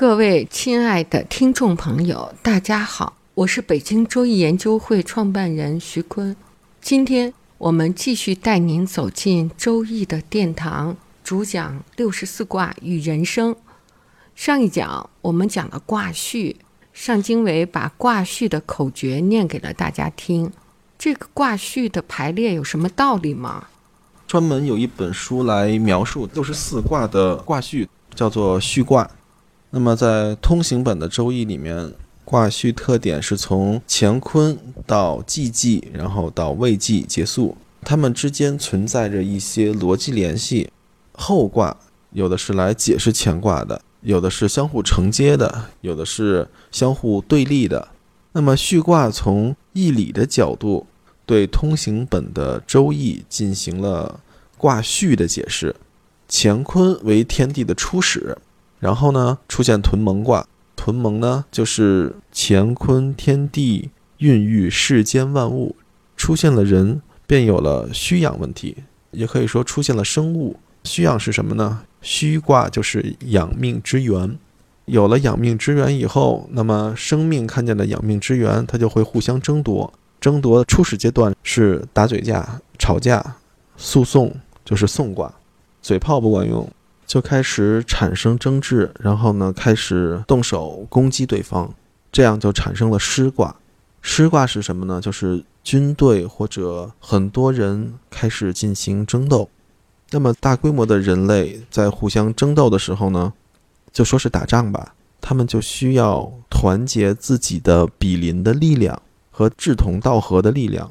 各位亲爱的听众朋友，大家好，我是北京周易研究会创办人徐坤。今天我们继续带您走进周易的殿堂，主讲六十四卦与人生。上一讲我们讲了卦序，上经纬把卦序的口诀念给了大家听。这个卦序的排列有什么道理吗？专门有一本书来描述六十四卦的卦序，叫做序卦。那么，在通行本的《周易》里面，卦序特点是从乾坤到既济，然后到未济结束，它们之间存在着一些逻辑联系。后卦有的是来解释前卦的，有的是相互承接的，有的是相互对立的。那么序卦从义理的角度对通行本的《周易》进行了卦序的解释。乾坤为天地的初始。然后呢，出现屯蒙卦。屯蒙呢，就是乾坤天地孕育世间万物，出现了人，便有了虚养问题，也可以说出现了生物。虚养是什么呢？虚卦就是养命之源。有了养命之源以后，那么生命看见了养命之源，它就会互相争夺。争夺初始阶段是打嘴架、吵架、诉讼，就是讼卦。嘴炮不管用。就开始产生争执，然后呢，开始动手攻击对方，这样就产生了师卦。师卦是什么呢？就是军队或者很多人开始进行争斗。那么大规模的人类在互相争斗的时候呢，就说是打仗吧，他们就需要团结自己的比邻的力量和志同道合的力量。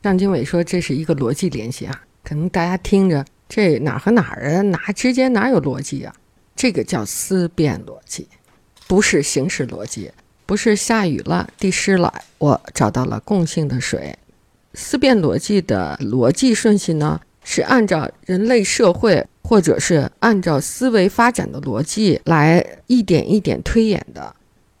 张经纬说这是一个逻辑联系啊，可能大家听着。这哪和哪儿啊？哪之间哪有逻辑啊？这个叫思辨逻辑，不是形式逻辑，不是下雨了地湿了，我找到了共性的水。思辨逻辑的逻辑顺序呢，是按照人类社会或者是按照思维发展的逻辑来一点一点推演的。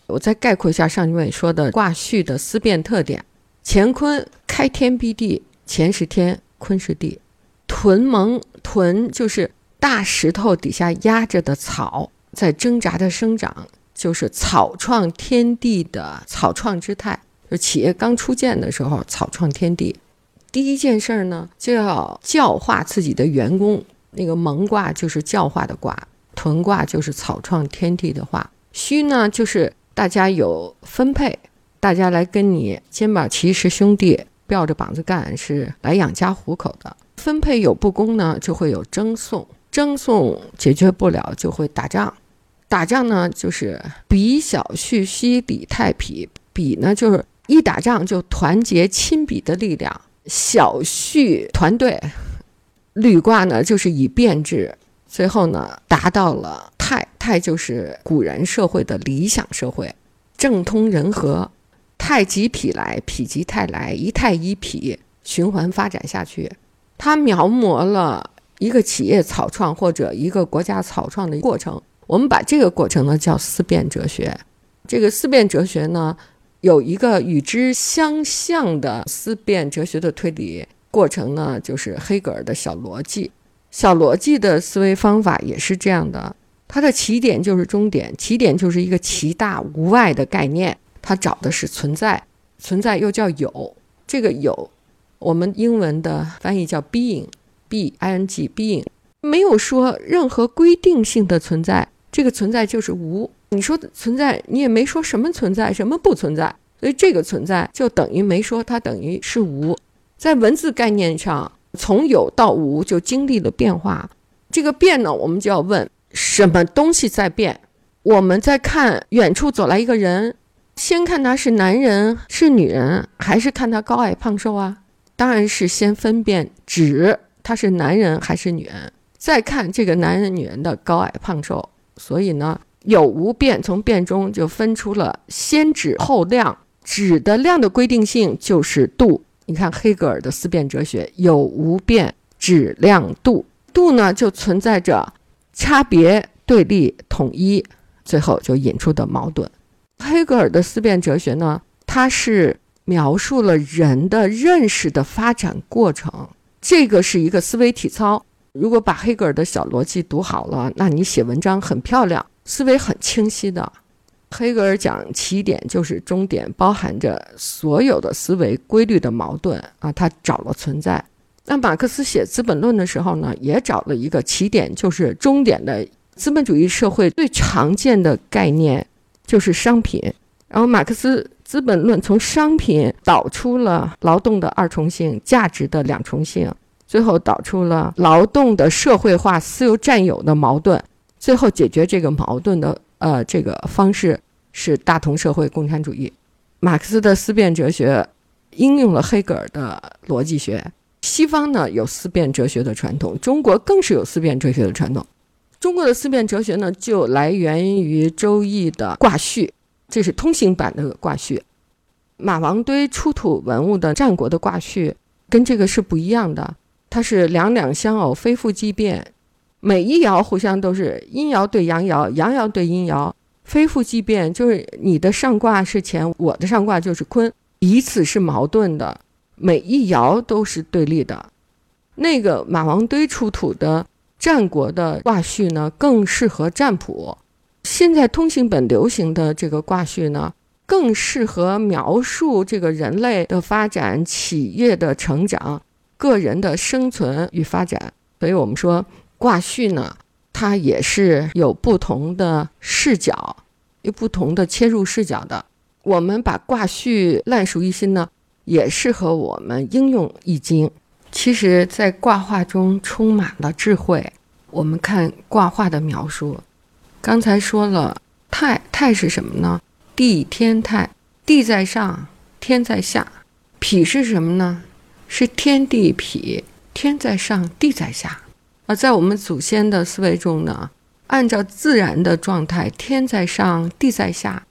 我再概括一下上一位说的卦序的思辨特点：乾坤开天辟地，乾是天，坤是地。屯蒙屯就是大石头底下压着的草，在挣扎的生长，就是草创天地的草创之态。就企业刚初建的时候，草创天地，第一件事儿呢，就要教化自己的员工。那个蒙卦就是教化的卦，屯卦就是草创天地的话，虚呢就是大家有分配，大家来跟你肩膀齐是兄弟，吊着膀子干，是来养家糊口的。分配有不公呢，就会有争讼，争讼解决不了就会打仗，打仗呢就是比小畜西礼太匹，比呢就是一打仗就团结亲比的力量，小畜团队，履卦呢就是以变制，最后呢达到了太，太就是古人社会的理想社会，政通人和，太极痞来，痞极泰来，一太一痞，循环发展下去。他描摹了一个企业草创或者一个国家草创的过程。我们把这个过程呢叫思辨哲学。这个思辨哲学呢，有一个与之相像的思辨哲学的推理过程呢，就是黑格尔的小逻辑。小逻辑的思维方法也是这样的。它的起点就是终点，起点就是一个奇大无外的概念。它找的是存在，存在又叫有。这个有。我们英文的翻译叫 being，b i n g being，没有说任何规定性的存在，这个存在就是无。你说存在，你也没说什么存在，什么不存在，所以这个存在就等于没说，它等于是无。在文字概念上，从有到无就经历了变化。这个变呢，我们就要问什么东西在变？我们在看远处走来一个人，先看他是男人是女人，还是看他高矮胖瘦啊？当然是先分辨指他是男人还是女人，再看这个男人女人的高矮胖瘦，所以呢，有无变从变中就分出了先质后量，质的量的规定性就是度。你看黑格尔的思辨哲学，有无变，质量度，度呢就存在着差别、对立、统一，最后就引出的矛盾。黑格尔的思辨哲学呢，它是描述了人的认识的发展过程，这个是一个思维体操。如果把黑格尔的小逻辑读好了，那你写文章很漂亮，思维很清晰的。黑格尔讲起点就是终点，包含着所有的思维规律的矛盾啊，他找了存在。那马克思写《资本论》的时候呢，也找了一个起点就是终点的资本主义社会最常见的概念就是商品。然后马克思《资本论》从商品导出了劳动的二重性、价值的两重性，最后导出了劳动的社会化、私有占有的矛盾。最后解决这个矛盾的。呃，这个方式是大同社会共产主义。马克思的思辨哲学应用了黑格尔的逻辑学。西方呢有思辨哲学的传统，中国更是有思辨哲学的传统。中国的思辨哲学呢，就来源于《周易》的卦序，这是通行版的卦序。马王堆出土文物的战国的卦序跟这个是不一样的，它是两两相偶，非复即变。每一爻互相都是阴爻对阳爻，阳爻对阴爻，非复即变，就是你的上卦是乾，我的上卦就是坤，彼此是矛盾的，每一爻都是对立的。那个马王堆出土的战国的卦序呢，更适合占卜；现在通行本流行的这个卦序呢，更适合描述这个人类的发展、企业的成长、个人的生存与发展。所以我们说。卦序呢，它也是有不同的视角，有不同的切入视角的。我们把卦序烂熟于心呢，也适合我们应用易经。其实，在卦画中充满了智慧。我们看卦画的描述，刚才说了太太是什么呢？地天太，地在上，天在下。痞是什么呢？是天地痞，天在上，地在下。而在我们祖先的思维中呢，按照自然的状态，天在上，地在下，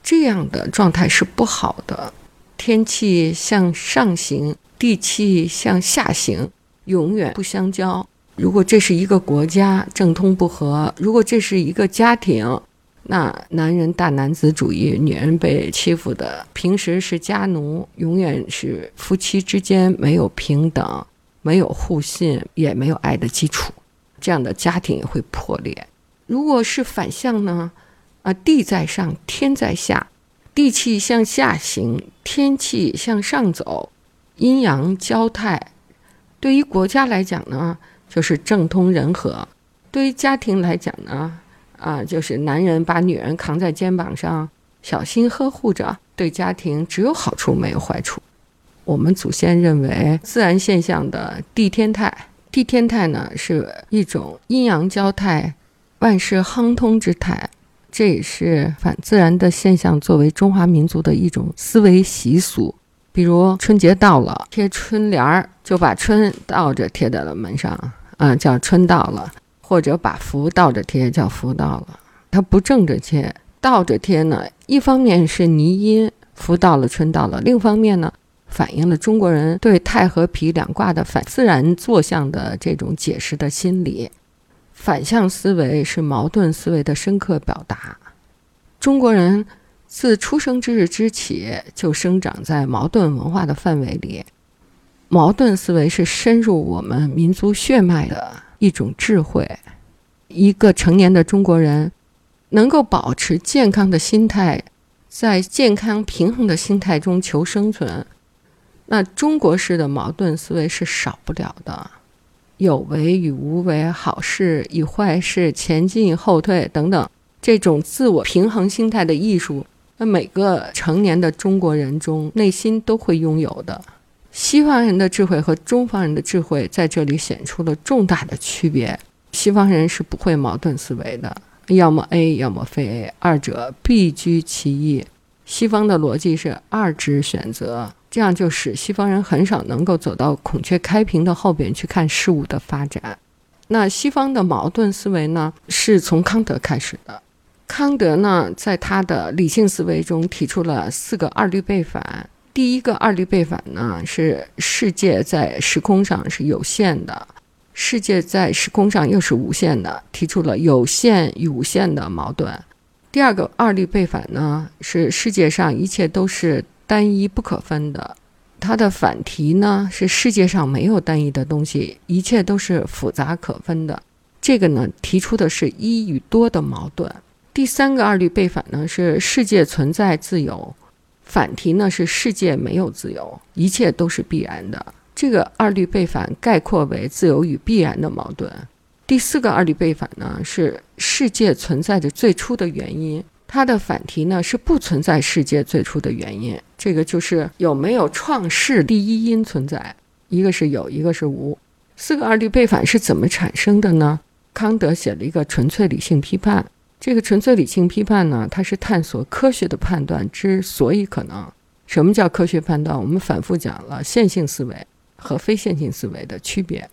这样的状态是不好的。天气向上行，地气向下行，永远不相交。如果这是一个国家政通不和，如果这是一个家庭，那男人大男子主义，女人被欺负的，平时是家奴，永远是夫妻之间没有平等。没有互信，也没有爱的基础，这样的家庭也会破裂。如果是反向呢？啊，地在上，天在下，地气向下行，天气向上走，阴阳交泰。对于国家来讲呢，就是政通人和；对于家庭来讲呢，啊，就是男人把女人扛在肩膀上，小心呵护着，对家庭只有好处没有坏处。我们祖先认为，自然现象的地天泰，地天泰呢是一种阴阳交泰、万事亨通之态，这也是反自然的现象，作为中华民族的一种思维习俗。比如春节到了，贴春联儿，就把春倒着贴在了门上，啊，叫春到了；或者把福倒着贴，叫福到了。它不正着贴，倒着贴呢，一方面是泥音，福到了，春到了；另一方面呢。反映了中国人对太和脾两卦的反自然坐向的这种解释的心理。反向思维是矛盾思维的深刻表达。中国人自出生之日之起就生长在矛盾文化的范围里。矛盾思维是深入我们民族血脉的一种智慧。一个成年的中国人能够保持健康的心态，在健康平衡的心态中求生存。那中国式的矛盾思维是少不了的，有为与无为，好事与坏事，前进后退等等，这种自我平衡心态的艺术，那每个成年的中国人中内心都会拥有的。西方人的智慧和中方人的智慧在这里显出了重大的区别。西方人是不会矛盾思维的，要么 A，要么非 A，二者必居其一。西方的逻辑是二之选择。这样就使西方人很少能够走到孔雀开屏的后边去看事物的发展。那西方的矛盾思维呢，是从康德开始的。康德呢，在他的理性思维中提出了四个二律背反。第一个二律背反呢，是世界在时空上是有限的，世界在时空上又是无限的，提出了有限与无限的矛盾。第二个二律背反呢，是世界上一切都是单一不可分的。它的反题呢是世界上没有单一的东西，一切都是复杂可分的。这个呢提出的是一与多的矛盾。第三个二律背反呢是世界存在自由，反题呢是世界没有自由，一切都是必然的。这个二律背反概括为自由与必然的矛盾。第四个二律背反呢是世界存在的最初的原因。它的反题呢是不存在世界最初的原因，这个就是有没有创世第一因存在，一个是有，一个是无。四个二律背反是怎么产生的呢？康德写了一个纯粹理性批判，这个纯粹理性批判呢，它是探索科学的判断之所以可能。什么叫科学判断？我们反复讲了线性思维和非线性思维的区别。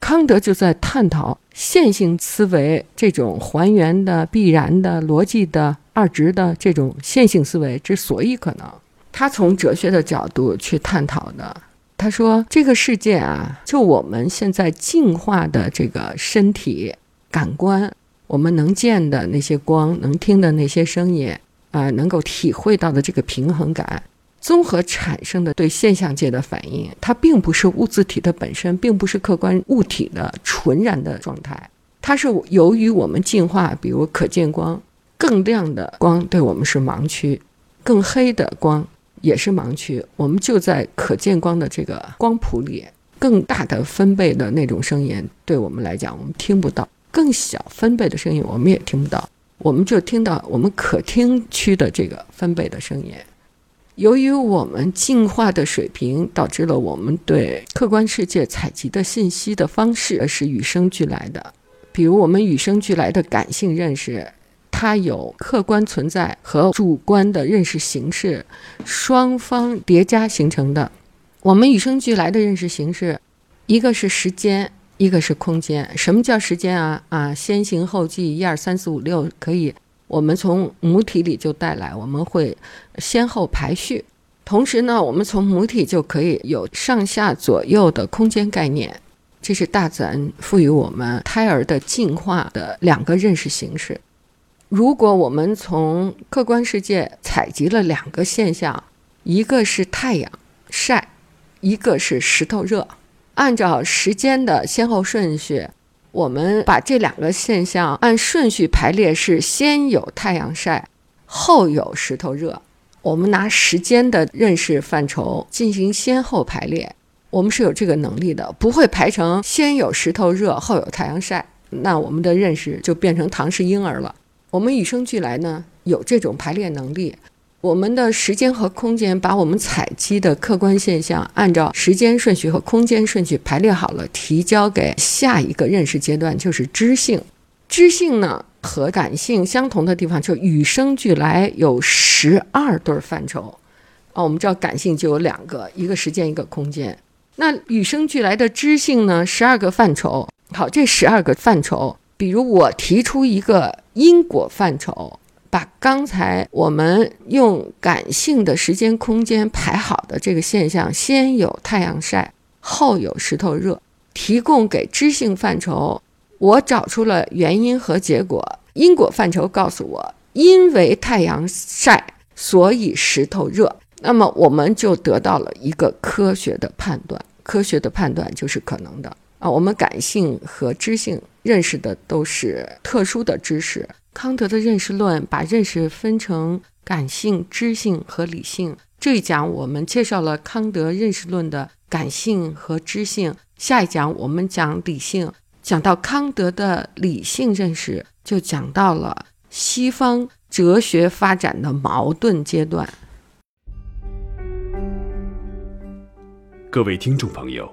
康德就在探讨线性思维这种还原的、必然的、逻辑的。二值的这种线性思维之所以可能，他从哲学的角度去探讨的。他说：“这个世界啊，就我们现在进化的这个身体、感官，我们能见的那些光，能听的那些声音，啊，能够体会到的这个平衡感，综合产生的对现象界的反应，它并不是物自体的本身，并不是客观物体的纯然的状态，它是由于我们进化，比如可见光。”更亮的光对我们是盲区，更黑的光也是盲区。我们就在可见光的这个光谱里，更大的分贝的那种声音对我们来讲我们听不到；更小分贝的声音我们也听不到。我们就听到我们可听区的这个分贝的声音。由于我们进化的水平，导致了我们对客观世界采集的信息的方式是与生俱来的。比如我们与生俱来的感性认识。它有客观存在和主观的认识形式，双方叠加形成的。我们与生俱来的认识形式，一个是时间，一个是空间。什么叫时间啊？啊，先行后继，一二三四五六，可以我们从母体里就带来，我们会先后排序。同时呢，我们从母体就可以有上下左右的空间概念。这是大自然赋予我们胎儿的进化的两个认识形式。如果我们从客观世界采集了两个现象，一个是太阳晒，一个是石头热，按照时间的先后顺序，我们把这两个现象按顺序排列，是先有太阳晒，后有石头热。我们拿时间的认识范畴进行先后排列，我们是有这个能力的，不会排成先有石头热，后有太阳晒，那我们的认识就变成唐氏婴儿了。我们与生俱来呢，有这种排列能力。我们的时间和空间把我们采集的客观现象，按照时间顺序和空间顺序排列好了，提交给下一个认识阶段，就是知性。知性呢和感性相同的地方，就与生俱来有十二对范畴。啊，我们知道感性就有两个，一个时间，一个空间。那与生俱来的知性呢，十二个范畴。好，这十二个范畴。比如我提出一个因果范畴，把刚才我们用感性的时间空间排好的这个现象，先有太阳晒，后有石头热，提供给知性范畴。我找出了原因和结果。因果范畴告诉我，因为太阳晒，所以石头热。那么我们就得到了一个科学的判断。科学的判断就是可能的。啊，我们感性和知性认识的都是特殊的知识。康德的认识论把认识分成感性、知性和理性。这一讲我们介绍了康德认识论的感性和知性，下一讲我们讲理性。讲到康德的理性认识，就讲到了西方哲学发展的矛盾阶段。各位听众朋友。